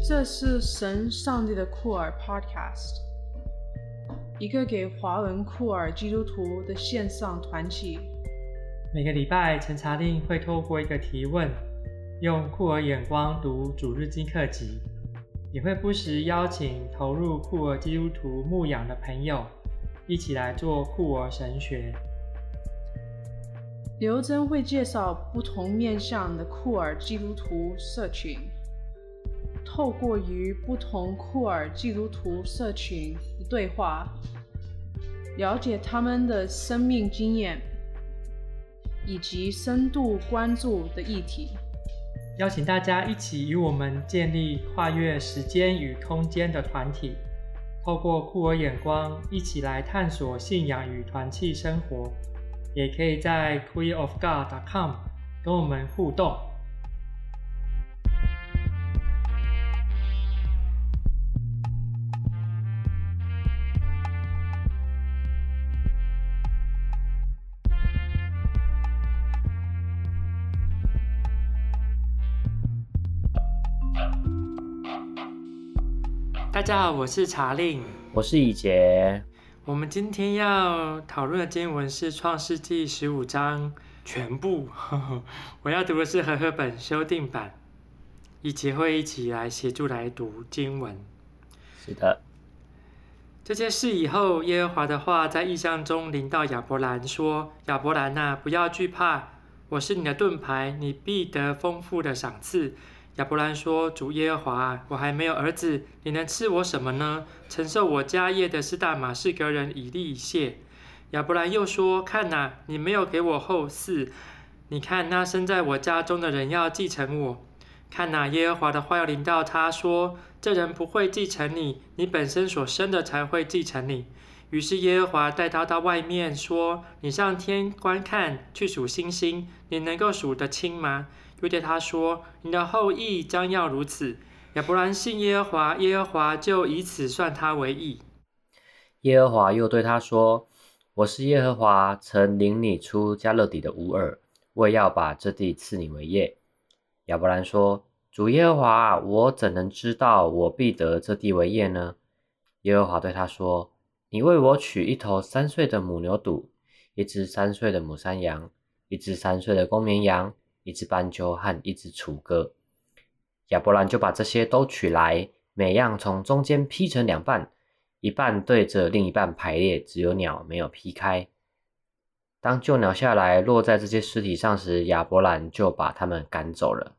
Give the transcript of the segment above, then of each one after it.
这是神上帝的库尔 Podcast，一个给华文库尔基督徒的线上团体。每个礼拜，陈查令会透过一个提问，用库尔眼光读主日经课集，也会不时邀请投入库尔基督徒牧养的朋友，一起来做库尔神学。刘真会介绍不同面向的库尔基督徒社群，透过与不同库尔基督徒社群的对话，了解他们的生命经验，以及深度关注的议题。邀请大家一起与我们建立跨越时间与空间的团体，透过库尔眼光，一起来探索信仰与团契生活。也可以在 queerofgod.com 跟我们互动。家好，我是查令，我是以杰。我们今天要讨论的经文是《创世纪》十五章全部。呵呵，我要读的是和合本修订版，以及会一起来协助来读经文。是的。这件事以后，耶和华的话在异象中临到亚伯兰，说：“亚伯兰呐，不要惧怕，我是你的盾牌，你必得丰富的赏赐。”亚伯兰说：“主耶和华，我还没有儿子，你能赐我什么呢？承受我家业的是大马士革人以利谢。”亚伯兰又说：“看哪，你没有给我后嗣，你看那生在我家中的人要继承我。看哪，耶和华的话要临到他说：这人不会继承你，你本身所生的才会继承你。于是耶和华带他到外面说：你上天观看，去数星星，你能够数得清吗？”又对他说：“你的后裔将要如此。”亚伯兰信耶和华，耶和华就以此算他为义。耶和华又对他说：“我是耶和华，曾领你出迦勒底的乌尔，为要把这地赐你为业。”亚伯兰说：“主耶和华，我怎能知道我必得这地为业呢？”耶和华对他说：“你为我取一头三岁的母牛犊，一只三岁的母山羊，一只三岁的公绵羊。”一只斑鸠和一只雏鸽，亚伯兰就把这些都取来，每样从中间劈成两半，一半对着另一半排列，只有鸟没有劈开。当旧鸟下来落在这些尸体上时，亚伯兰就把他们赶走了。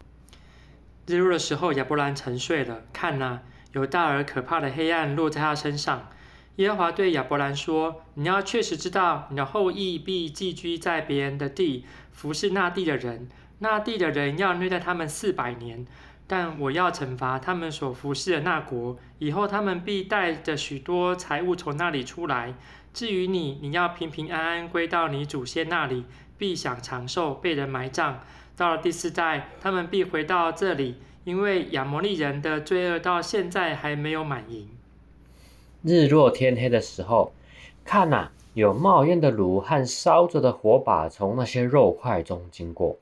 日落的时候，亚伯兰沉睡了，看哪，有大而可怕的黑暗落在他身上。耶和华对亚伯兰说：“你要确实知道，你的后裔必寄居在别人的地，服侍那地的人。”那地的人要虐待他们四百年，但我要惩罚他们所服侍的那国。以后他们必带着许多财物从那里出来。至于你，你要平平安安归到你祖先那里，必享长寿，被人埋葬。到了第四代，他们必回到这里，因为亚摩利人的罪恶到现在还没有满盈。日落天黑的时候，看哪，有冒烟的炉和烧着的火把从那些肉块中经过。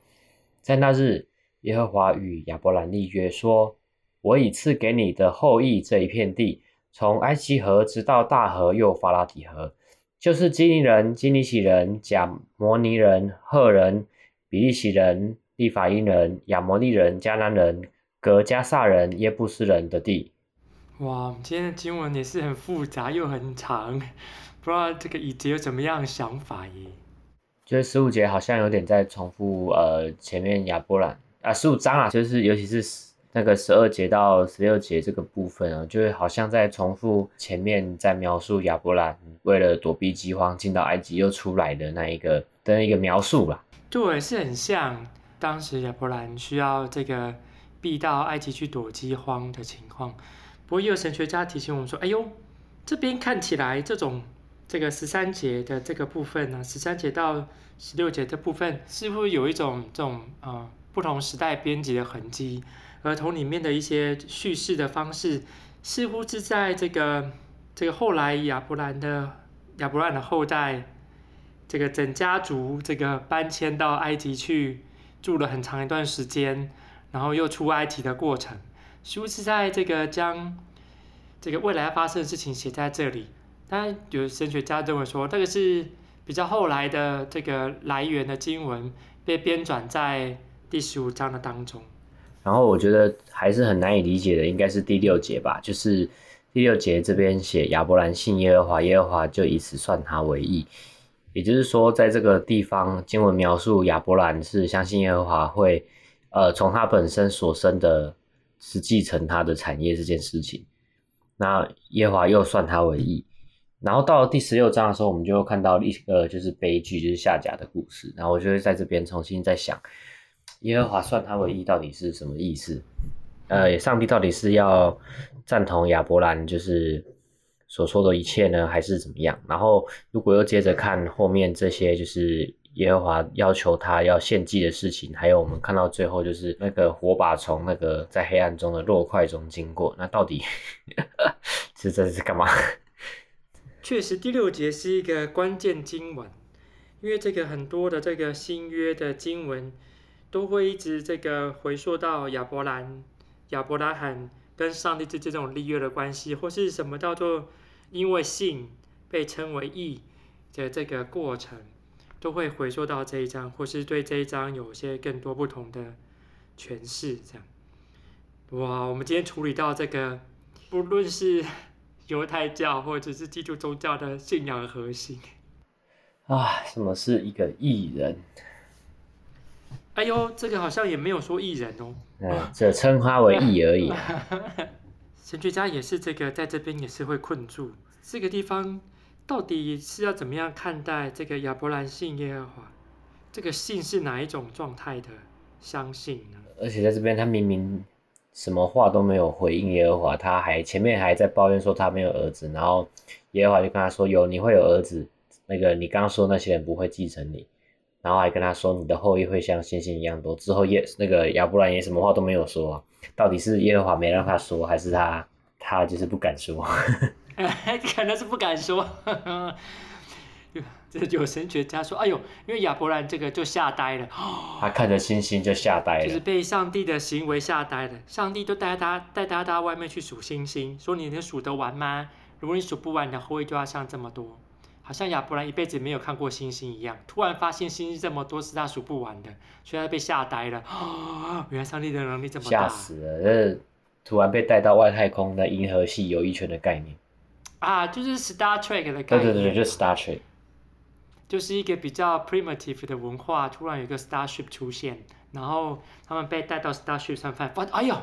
在那日，耶和华与亚伯兰立约说：“我已赐给你的后裔这一片地，从埃及河直到大河又发拉底河，就是基尼人、基尼喜人、甲摩尼人、赫人、比利奇人、利法因人、亚摩利人、迦南人、格迦撒人、耶布斯人的地。”哇，今天的经文也是很复杂又很长，不知道这个以杰有怎么样的想法耶？就是十五节好像有点在重复，呃，前面亚伯兰啊，十五章啊，就是尤其是那个十二节到十六节这个部分啊，就是好像在重复前面在描述亚伯兰为了躲避饥荒进到埃及又出来的那一个的一个描述吧。对，是很像当时亚伯兰需要这个避到埃及去躲饥荒的情况。不过也有神学家提醒我们说，哎呦，这边看起来这种。这个十三节的这个部分呢，十三节到十六节的部分，似乎有一种这种呃不同时代编辑的痕迹，而从里面的一些叙事的方式，似乎是在这个这个后来亚伯兰的亚伯兰的后代，这个整家族这个搬迁到埃及去住了很长一段时间，然后又出埃及的过程，似乎是在这个将这个未来发生的事情写在这里。但，有神学家认为说，这个是比较后来的这个来源的经文被编纂在第十五章的当中。然后我觉得还是很难以理解的，应该是第六节吧，就是第六节这边写亚伯兰信耶和华，耶和华就以此算他为义。也就是说，在这个地方经文描述亚伯兰是相信耶和华会，呃，从他本身所生的，是继承他的产业这件事情。那耶和华又算他为义。然后到了第十六章的时候，我们就看到一个就是悲剧，就是下甲的故事。然后我就会在这边重新再想，耶和华算他为义到底是什么意思？呃，上帝到底是要赞同亚伯兰就是所说的一切呢，还是怎么样？然后如果又接着看后面这些，就是耶和华要求他要献祭的事情，还有我们看到最后就是那个火把从那个在黑暗中的落块中经过，那到底 这这是干嘛？确实，第六节是一个关键经文，因为这个很多的这个新约的经文都会一直这个回溯到亚伯兰、亚伯拉罕跟上帝之间这种立约的关系，或是什么叫做因为信被称为义的这个过程，都会回溯到这一章，或是对这一章有些更多不同的诠释。这样，哇，我们今天处理到这个，不论是。犹太教或者是基督宗教的信仰核心啊？什么是一个艺人？哎呦，这个好像也没有说艺人哦。嗯，只称他为艺而已。神学家也是这个，在这边也是会困住这个地方，到底是要怎么样看待这个亚伯兰信耶和华？这个信是哪一种状态的相信呢？而且在这边，他明明。什么话都没有回应耶和华，他还前面还在抱怨说他没有儿子，然后耶和华就跟他说，有，你会有儿子，那个你刚刚说那些人不会继承你，然后还跟他说你的后裔会像星星一样多。之后耶那个亚伯兰也什么话都没有说，到底是耶和华没让他说，还是他他就是不敢说？可能是不敢说。这有神学家说：“哎呦，因为亚伯兰这个就吓呆了，他看着星星就吓呆了，就是被上帝的行为吓呆了。上帝都带他带他到外面去数星星，说你能数得完吗？如果你数不完，你的后裔就要像这么多。好像亚伯兰一辈子没有看过星星一样，突然发现星星这么多是他数不完的，所以他被吓呆了。哦 原来上帝的能力这么大，吓死了！这突然被带到外太空的银河系有一圈的概念啊，就是 Star Trek 的概念，对对对，就是 Star Trek。”就是一个比较 primitive 的文化，突然有一个 starship 出现，然后他们被带到 starship 上，发现，哎呦，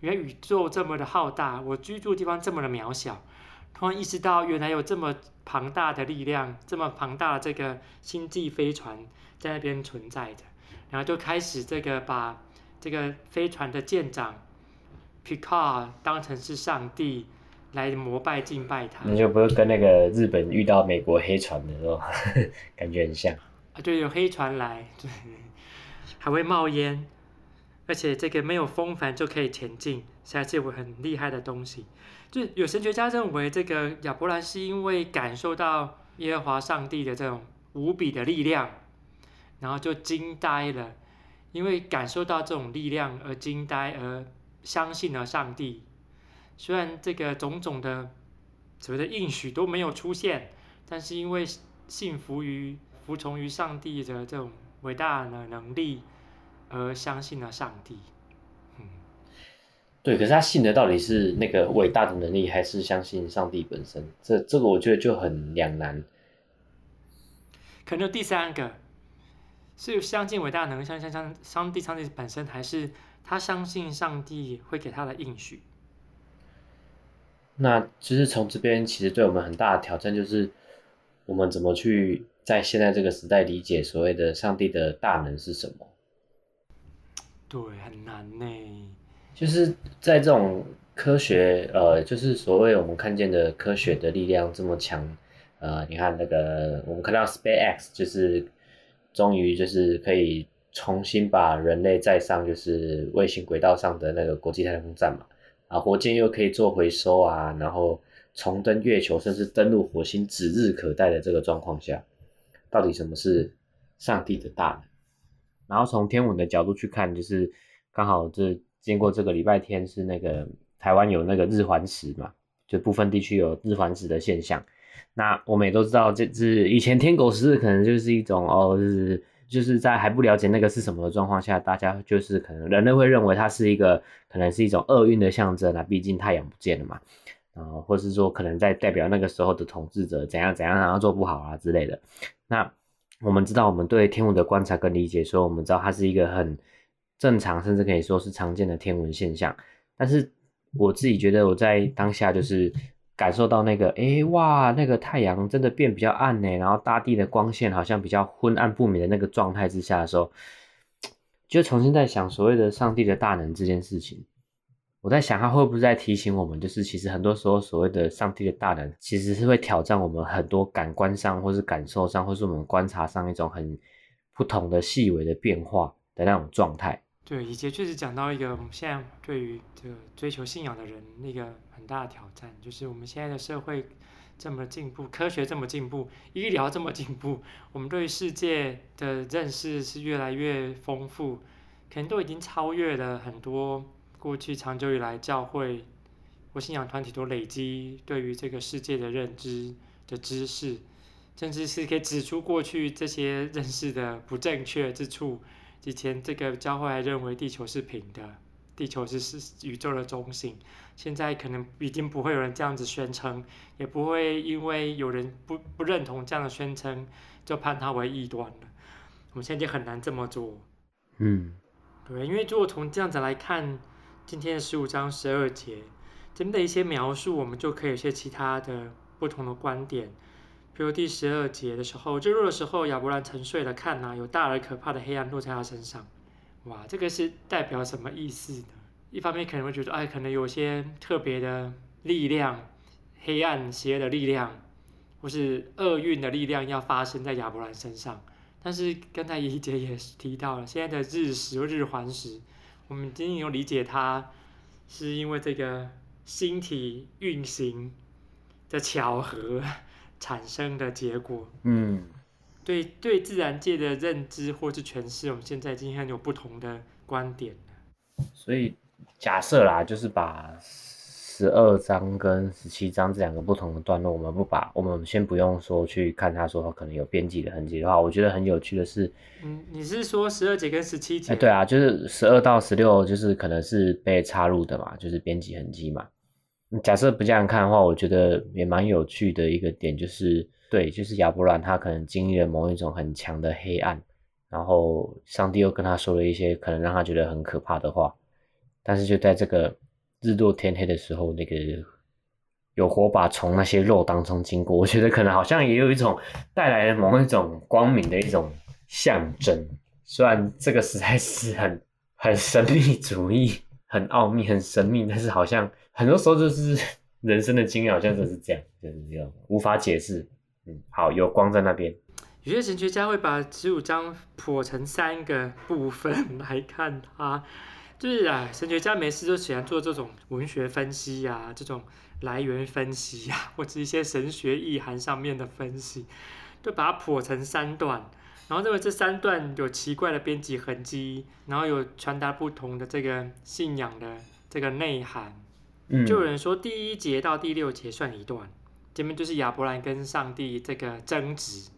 原来宇宙这么的浩大，我居住的地方这么的渺小，突然意识到原来有这么庞大的力量，这么庞大的这个星际飞船在那边存在着，然后就开始这个把这个飞船的舰长 Picard 当成是上帝。来膜拜敬拜他，那就不会跟那个日本遇到美国黑船的时候，感觉很像啊。对，有黑船来，对，还会冒烟，而且这个没有风帆就可以前进，实在是有很厉害的东西。就有神学家认为，这个亚伯兰是因为感受到耶和华上帝的这种无比的力量，然后就惊呆了，因为感受到这种力量而惊呆，而相信了上帝。虽然这个种种的所谓的应许都没有出现，但是因为信服于、服从于上帝的这种伟大的能力，而相信了上帝。嗯，对。可是他信的到底是那个伟大的能力，还是相信上帝本身？这这个我觉得就很两难。可能第三个是相信伟大的能力，相信上上帝，上帝本身，还是他相信上帝会给他的应许？那其实从这边，其实对我们很大的挑战就是，我们怎么去在现在这个时代理解所谓的上帝的大能是什么？对，很难呢。就是在这种科学，呃，就是所谓我们看见的科学的力量这么强，呃，你看那个我们看到 SpaceX，就是终于就是可以重新把人类载上就是卫星轨道上的那个国际太空站嘛。啊，火箭又可以做回收啊，然后重登月球，甚至登陆火星，指日可待的这个状况下，到底什么是上帝的大能？然后从天文的角度去看，就是刚好这经过这个礼拜天是那个台湾有那个日环食嘛，就部分地区有日环食的现象。那我们也都知道，这是以前天狗食日可能就是一种哦，就是就是在还不了解那个是什么的状况下，大家就是可能人类会认为它是一个可能是一种厄运的象征啊，毕竟太阳不见了嘛，然后或是说可能在代表那个时候的统治者怎样怎样，然后做不好啊之类的。那我们知道，我们对天文的观察跟理解，所以我们知道它是一个很正常，甚至可以说是常见的天文现象。但是我自己觉得，我在当下就是。感受到那个，哎、哇，那个太阳真的变比较暗呢，然后大地的光线好像比较昏暗不明的那个状态之下的时候，就重新在想所谓的上帝的大能这件事情。我在想，他会不会在提醒我们，就是其实很多时候所谓的上帝的大能，其实是会挑战我们很多感官上，或是感受上，或是我们观察上一种很不同的细微的变化的那种状态。对，以前确实讲到一个我们现在对于这个追求信仰的人那个很大的挑战，就是我们现在的社会这么进步，科学这么进步，医疗这么进步，我们对世界的认识是越来越丰富，可能都已经超越了很多过去长久以来教会或信仰团体都累积对于这个世界的认知的知识，甚至是可以指出过去这些认识的不正确之处。以前这个教会还认为地球是平的，地球是是宇宙的中心。现在可能已经不会有人这样子宣称，也不会因为有人不不认同这样的宣称，就判他为异端了。我们现在就很难这么做。嗯，对，因为如果从这样子来看，今天的十五章十二节，这边的一些描述，我们就可以有些其他的不同的观点。比如第十二节的时候，日落的时候，亚伯兰沉睡了，看哪，有大而可怕的黑暗落在他身上。哇，这个是代表什么意思呢？一方面可能会觉得，哎，可能有些特别的力量，黑暗邪恶的力量，或是厄运的力量要发生在亚伯兰身上。但是刚才一节也提到了，现在的日食日环食，我们仅仅有理解它是因为这个星体运行的巧合。产生的结果，嗯，对对，自然界的认知或是诠释，我们现在今天有不同的观点。所以假设啦，就是把十二章跟十七章这两个不同的段落，我们不把，我们先不用说去看他说可能有编辑的痕迹的话，我觉得很有趣的是，嗯，你是说十二节跟十七节？哎，对啊，就是十二到十六，就是可能是被插入的嘛，就是编辑痕迹嘛。假设不这样看的话，我觉得也蛮有趣的一个点就是，对，就是亚伯兰他可能经历了某一种很强的黑暗，然后上帝又跟他说了一些可能让他觉得很可怕的话，但是就在这个日落天黑的时候，那个有火把从那些肉当中经过，我觉得可能好像也有一种带来了某一种光明的一种象征，虽然这个实在是很很神秘主义。很奥秘、很神秘，但是好像很多时候就是 人生的经验，好像就是这样，就是这样，无法解释。嗯，好，有光在那边。有些神学家会把十五章剖成三个部分 来看它，就是啊，神学家没事就喜欢做这种文学分析啊，这种来源分析啊，或者一些神学意涵上面的分析，就把它剖成三段。然后认为这三段有奇怪的编辑痕迹，然后有传达不同的这个信仰的这个内涵。嗯，就有人说第一节到第六节算一段，前面就是亚伯兰跟上帝这个争执，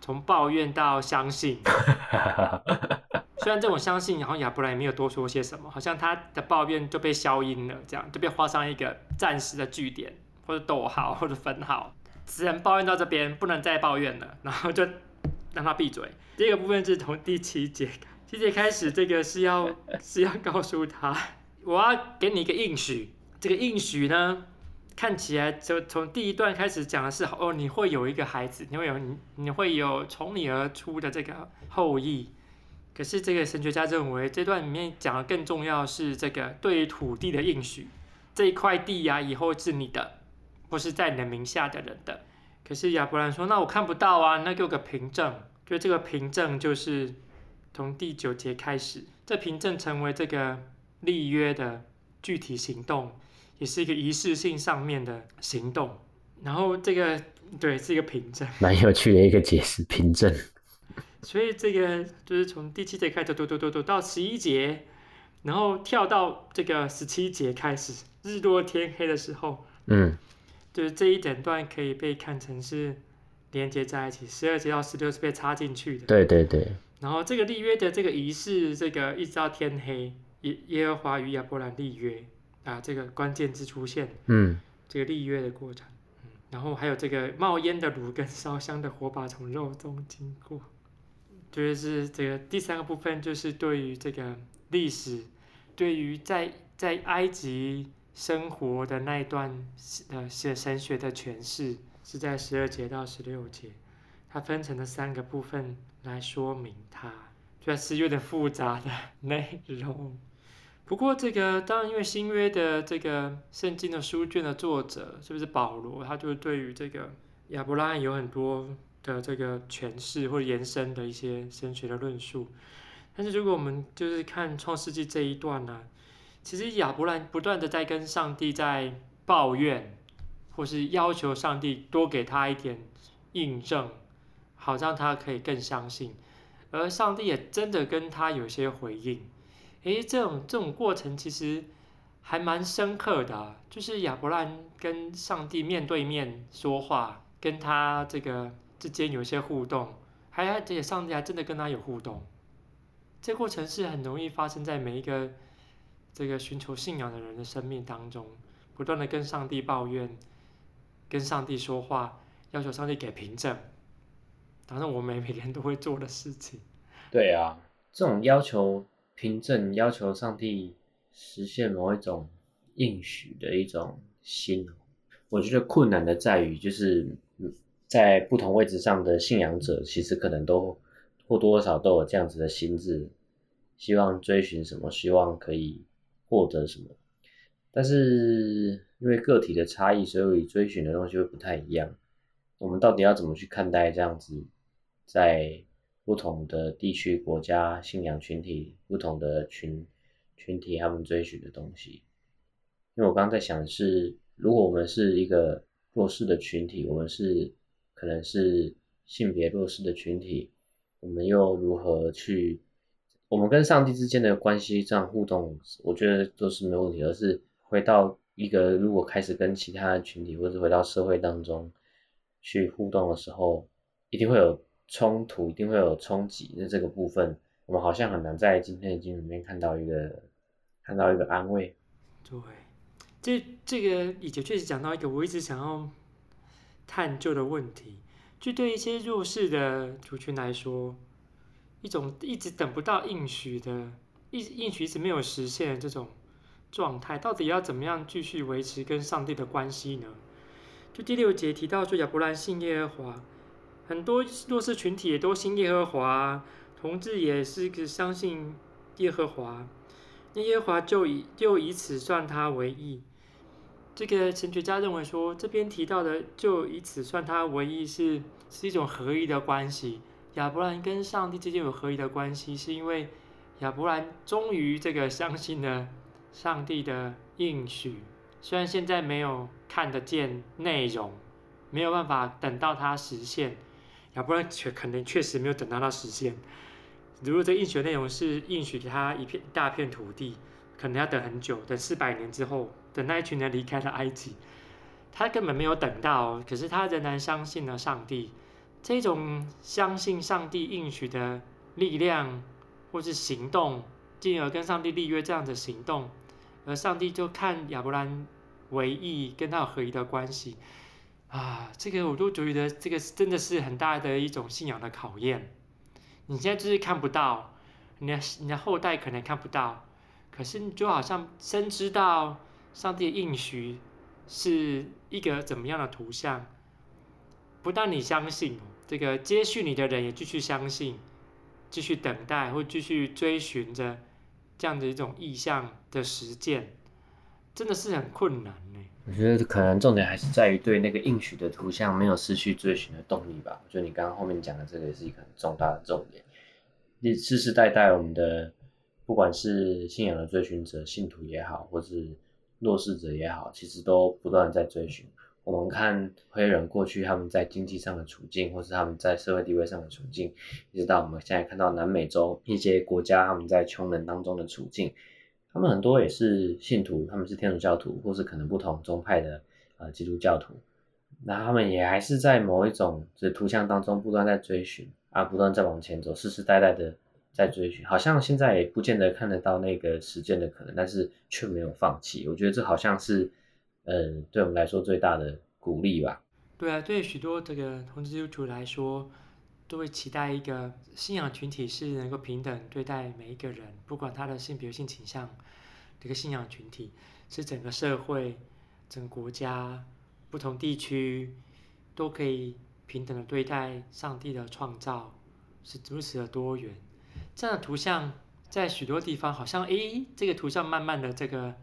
从抱怨到相信。虽然这种相信，然后亚伯兰也没有多说些什么，好像他的抱怨就被消音了，这样就被画上一个暂时的句点，或者逗号，或者分号，只能抱怨到这边，不能再抱怨了，然后就。让他闭嘴。这个部分是从第七节，七节开始，这个是要是要告诉他，我要给你一个应许。这个应许呢，看起来就从第一段开始讲的是，哦，你会有一个孩子，你会有你你会有从你而出的这个后裔。可是这个神学家认为，这段里面讲的更重要是这个对于土地的应许，这一块地呀、以后是你的，不是在你的名下的人的。可是亚伯兰说：“那我看不到啊，那给我个凭证。就这个凭证就是从第九节开始，这凭证成为这个立约的具体行动，也是一个仪式性上面的行动。然后这个对，是一个凭证，蛮有趣的一个解释，凭证。所以这个就是从第七节开始读读读读到十一节，然后跳到这个十七节开始，日落天黑的时候，嗯，就是这一整段可以被看成是连接在一起，十二节到十六是被插进去的。对对对。然后这个立约的这个仪式，这个一直到天黑，耶耶和华与亚伯兰立约啊，这个关键字出现，嗯，这个立约的过程，嗯，然后还有这个冒烟的炉跟烧香的火把从肉中经过，就是这个第三个部分，就是对于这个历史，对于在在埃及生活的那一段呃神学的诠释，是在十二节到十六节，它分成了三个部分。来说明它，就是有点复杂的内容。不过这个当然，因为新约的这个圣经的书卷的作者是不是保罗？他就对于这个亚伯拉罕有很多的这个诠释或者延伸的一些神学的论述。但是如果我们就是看创世纪这一段呢，其实亚伯兰不断的在跟上帝在抱怨，或是要求上帝多给他一点印证。好让他可以更相信，而上帝也真的跟他有些回应。诶，这种这种过程其实还蛮深刻的，就是亚伯兰跟上帝面对面说话，跟他这个之间有一些互动，还而且上帝还真的跟他有互动。这过程是很容易发生在每一个这个寻求信仰的人的生命当中，不断的跟上帝抱怨，跟上帝说话，要求上帝给凭证。反正我们每天都会做的事情。对啊，这种要求凭证、要求上帝实现某一种应许的一种心，我觉得困难的在于，就是在不同位置上的信仰者，其实可能都或多或少都有这样子的心智，希望追寻什么，希望可以获得什么。但是因为个体的差异，所以追寻的东西会不太一样。我们到底要怎么去看待这样子？在不同的地区、国家、信仰群体、不同的群群体，他们追寻的东西。因为我刚刚在想是，如果我们是一个弱势的群体，我们是可能是性别弱势的群体，我们又如何去？我们跟上帝之间的关系这样互动，我觉得都是没问题。而是回到一个，如果开始跟其他群体，或者回到社会当中去互动的时候，一定会有。冲突一定会有冲击，那这个部分我们好像很难在今天的经里面看到一个看到一个安慰。对，这这个以前确实讲到一个我一直想要探究的问题，就对一些弱势的族群来说，一种一直等不到应许的，一应许一直没有实现的这种状态，到底要怎么样继续维持跟上帝的关系呢？就第六节提到说亚伯兰信耶和华。很多弱势群体也都信耶和华，同志也是个相信耶和华，那耶和华就以就以此算他为义。这个神学家认为说，这边提到的就以此算他为义是是一种合一的关系。亚伯兰跟上帝之间有合一的关系，是因为亚伯兰终于这个相信了上帝的应许，虽然现在没有看得见内容，没有办法等到它实现。要不然确可能确实没有等到它实现。如果这应许内容是应许他一片大片土地，可能要等很久，等四百年之后，等那一群人离开了埃及，他根本没有等到。可是他仍然相信了上帝。这种相信上帝应许的力量，或是行动，进而跟上帝立约这样的行动，而上帝就看亚伯兰为义，跟他有合一的关系。啊，这个我都觉得这个真的是很大的一种信仰的考验。你现在就是看不到，你的你的后代可能看不到，可是你就好像深知道上帝的应许是一个怎么样的图像。不但你相信，这个接续你的人也继续相信，继续等待或继续追寻着这样的一种意象的实践，真的是很困难。我觉得可能重点还是在于对那个应许的图像没有失去追寻的动力吧。我觉得你刚刚后面讲的这个也是一个很重大的重点。你世世代代我们的不管是信仰的追寻者、信徒也好，或是弱势者也好，其实都不断在追寻。我们看黑人过去他们在经济上的处境，或是他们在社会地位上的处境，一直到我们现在看到南美洲一些国家他们在穷人当中的处境，他们很多也是信徒，他们是天主教徒，或是可能不同宗派的呃基督教徒，那他们也还是在某一种就是图像当中不断在追寻啊，不断在往前走，世世代代的在追寻，好像现在也不见得看得到那个实践的可能，但是却没有放弃。我觉得这好像是嗯、对我们来说最大的鼓励吧。对啊，对许多这个同基督徒来说。都会期待一个信仰群体是能够平等对待每一个人，不管他的性别、性倾向。这个信仰群体是整个社会、整个国家、不同地区都可以平等的对待上帝的创造，是如此的多元。这样的图像在许多地方好像，诶，这个图像慢慢的这个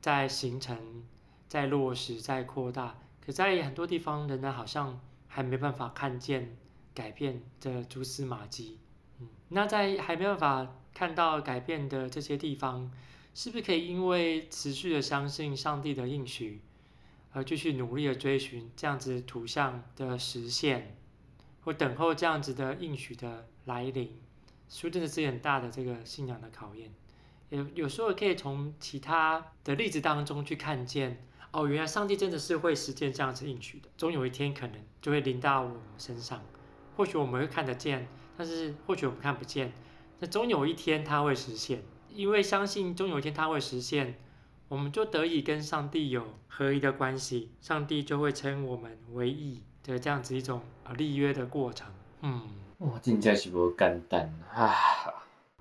在形成、在落实、在扩大，可在很多地方仍然好像还没办法看见。改变的蛛丝马迹，嗯，那在还没办法看到改变的这些地方，是不是可以因为持续的相信上帝的应许，而继续努力的追寻这样子图像的实现，或等候这样子的应许的来临？说真的是很大的这个信仰的考验。有有时候可以从其他的例子当中去看见，哦，原来上帝真的是会实践这样子应许的，总有一天可能就会临到我们身上。或许我们会看得见，但是或许我们看不见。那终有一天它会实现，因为相信终有一天它会实现，我们就得以跟上帝有合一的关系，上帝就会称我们为义的这样子一种立约的过程。嗯，哇，真正是不简单啊！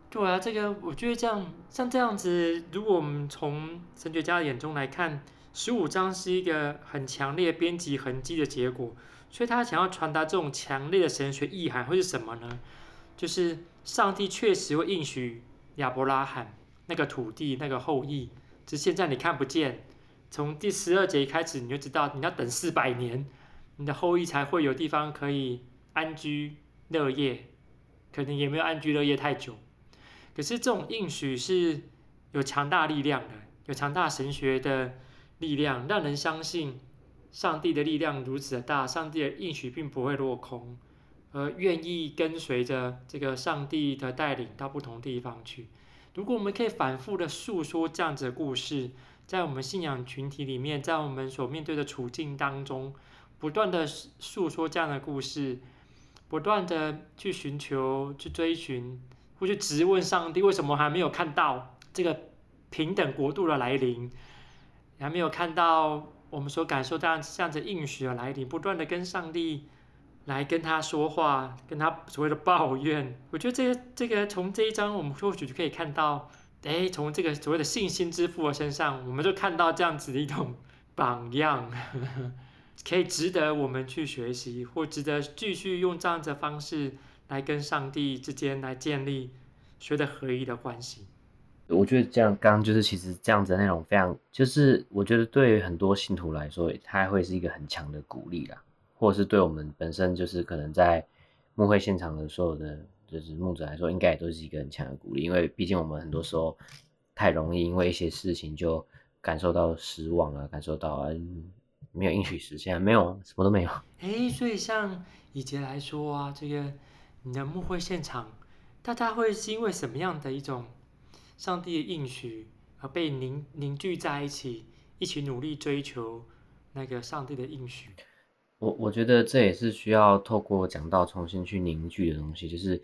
对啊，这个我觉得这样像这样子，如果我们从神学家的眼中来看，十五章是一个很强烈编辑痕迹的结果。所以他想要传达这种强烈的神学意涵会是什么呢？就是上帝确实会应许亚伯拉罕那个土地、那个后裔，只是现在你看不见。从第十二节开始，你就知道你要等四百年，你的后裔才会有地方可以安居乐业，可能也没有安居乐业太久。可是这种应许是有强大力量的，有强大神学的力量，让人相信。上帝的力量如此的大，上帝的应许并不会落空，而愿意跟随着这个上帝的带领到不同地方去。如果我们可以反复的诉说这样子的故事，在我们信仰群体里面，在我们所面对的处境当中，不断的诉说这样的故事，不断的去寻求、去追寻，或去质问上帝，为什么还没有看到这个平等国度的来临，还没有看到。我们所感受到这样子应许的来临，不断的跟上帝来跟他说话，跟他所谓的抱怨。我觉得这个这个从这一章，我们或许就可以看到，哎，从这个所谓的信心之父的身上，我们就看到这样子的一种榜样，可以值得我们去学习，或值得继续用这样子的方式来跟上帝之间来建立学的合一的关系。我觉得这样，刚刚就是其实这样子的内容非常，就是我觉得对于很多信徒来说，它会是一个很强的鼓励啦，或者是对我们本身就是可能在牧会现场的所有的就是牧者来说，应该也都是一个很强的鼓励，因为毕竟我们很多时候太容易因为一些事情就感受到失望啊，感受到啊没有应许实现，没有什么都没有。哎，所以像以前来说啊，这个你的牧会现场，大家会是因为什么样的一种？上帝的应许而被凝凝聚在一起，一起努力追求那个上帝的应许。我我觉得这也是需要透过讲道重新去凝聚的东西。就是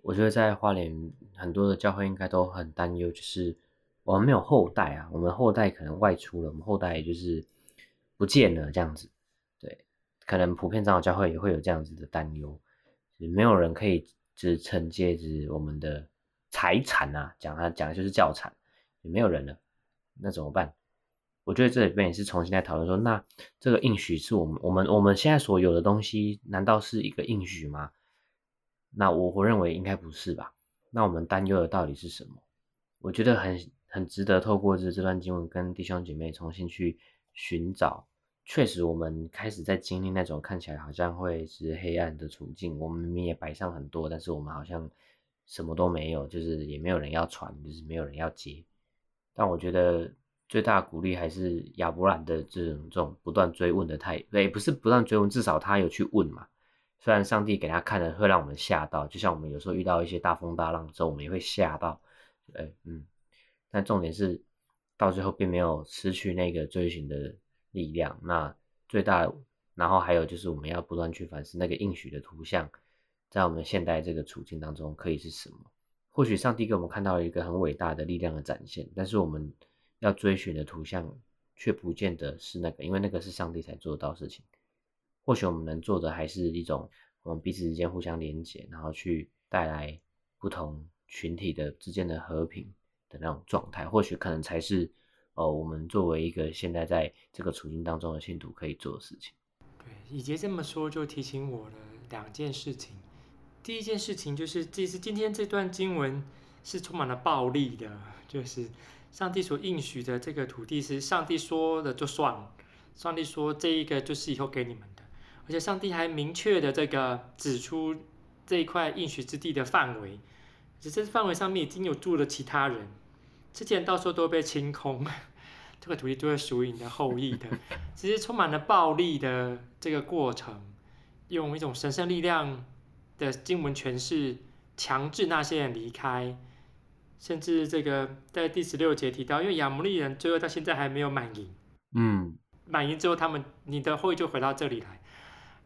我觉得在花莲很多的教会应该都很担忧，就是我们没有后代啊，我们后代可能外出了，我们后代也就是不见了这样子。对，可能普遍长老教会也会有这样子的担忧，就是没有人可以就是承接着我们的。财产啊，讲他讲的就是教产，也没有人了，那怎么办？我觉得这里边也是重新来讨论说，那这个应许是我们我们我们现在所有的东西，难道是一个应许吗？那我我认为应该不是吧？那我们担忧的到底是什么？我觉得很很值得透过这这段经文跟弟兄姐妹重新去寻找。确实，我们开始在经历那种看起来好像会是黑暗的处境，我们明明也摆上很多，但是我们好像。什么都没有，就是也没有人要传，就是没有人要接。但我觉得最大的鼓励还是亚伯兰的这种这种不断追问的态，对，不是不断追问，至少他有去问嘛。虽然上帝给他看了会让我们吓到，就像我们有时候遇到一些大风大浪之后，我们也会吓到。哎，嗯，但重点是到最后并没有失去那个追寻的力量。那最大，然后还有就是我们要不断去反思那个应许的图像，在我们现代这个处境当中可以是什么？或许上帝给我们看到一个很伟大的力量的展现，但是我们要追寻的图像却不见得是那个，因为那个是上帝才做到的事情。或许我们能做的还是一种我们彼此之间互相连接，然后去带来不同群体的之间的和平的那种状态。或许可能才是呃我们作为一个现在在这个处境当中的信徒可以做的事情。对，以杰这么说就提醒我了两件事情。第一件事情就是，其实今天这段经文是充满了暴力的，就是上帝所应许的这个土地是上帝说的就算了，上帝说这一个就是以后给你们的，而且上帝还明确的这个指出这一块应许之地的范围，只是范围上面已经有住了其他人，之前到时候都被清空，这个土地就会属于你的后裔的，其实充满了暴力的这个过程，用一种神圣力量。的经文诠释强制那些人离开，甚至这个在第十六节提到，因为亚摩利人最后到现在还没有满盈，嗯，满盈之后，他们你的后裔就回到这里来。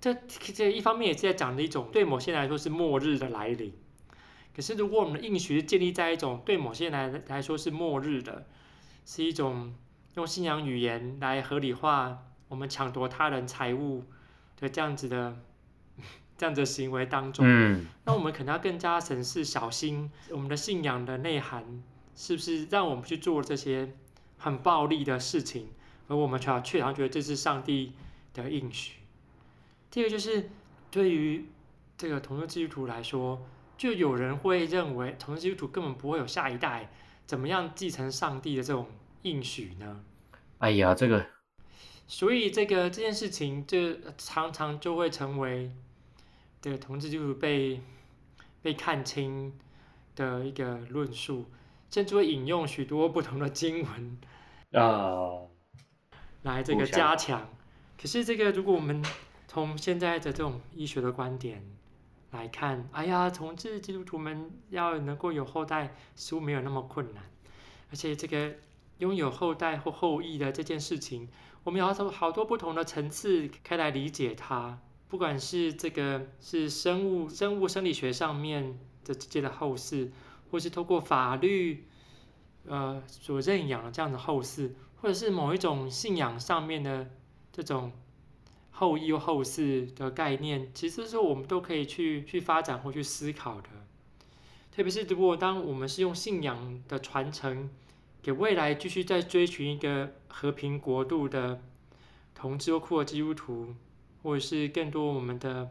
这这一方面也是在讲的一种对某些人来说是末日的来临。可是如果我们的应许是建立在一种对某些人来来说是末日的，是一种用信仰语言来合理化我们抢夺他人财物的这样子的。这样的行为当中，嗯，那我们可能要更加审视、小心我们的信仰的内涵，是不是让我们去做这些很暴力的事情，而我们却却好像觉得这是上帝的应许。第二个就是对于这个同性基督徒来说，就有人会认为同性基督徒根本不会有下一代，怎么样继承上帝的这种应许呢？哎呀，这个，所以这个这件事情就常常就会成为。这个同志就是被被看清的一个论述，甚至会引用许多不同的经文啊，来这个加强。可是这个，如果我们从现在的这种医学的观点来看，哎呀，同志基督徒们要能够有后代，似乎没有那么困难。而且这个拥有后代或后裔的这件事情，我们要从好多不同的层次开来理解它。不管是这个是生物、生物生理学上面的直接的后嗣，或是透过法律，呃所认养的这样的后嗣，或者是某一种信仰上面的这种后裔或后嗣的概念，其实是我们都可以去去发展或去思考的。特别是如果当我们是用信仰的传承，给未来继续在追寻一个和平国度的同志或酷儿基督徒。或者是更多我们的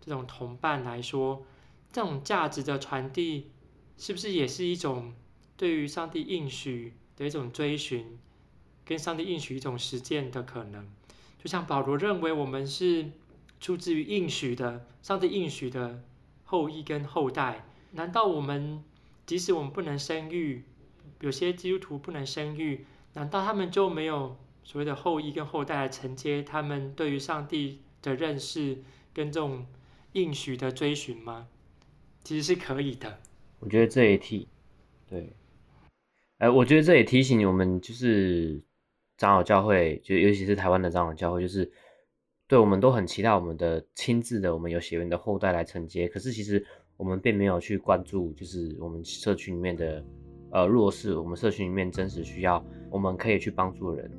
这种同伴来说，这种价值的传递，是不是也是一种对于上帝应许的一种追寻，跟上帝应许一种实践的可能？就像保罗认为我们是出自于应许的，上帝应许的后裔跟后代，难道我们即使我们不能生育，有些基督徒不能生育，难道他们就没有所谓的后裔跟后代来承接他们对于上帝的认识跟这种应许的追寻吗？其实是可以的。我觉得这也提，对，哎，我觉得这也提醒我们，就是长老教会，就尤其是台湾的长老教会，就是对我们都很期待我们的亲自的，我们有血缘的后代来承接。可是其实我们并没有去关注，就是我们社区里面的呃弱势，我们社区里面真实需要，我们可以去帮助的人，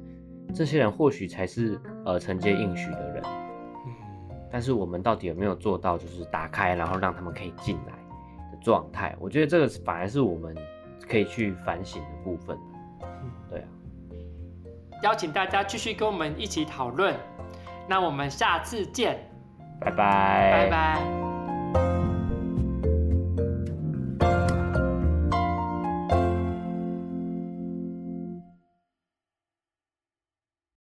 这些人或许才是呃承接应许的人。但是我们到底有没有做到，就是打开，然后让他们可以进来的状态？我觉得这个反而是我们可以去反省的部分。嗯，对啊。邀请大家继续跟我们一起讨论，那我们下次见，拜拜，拜拜。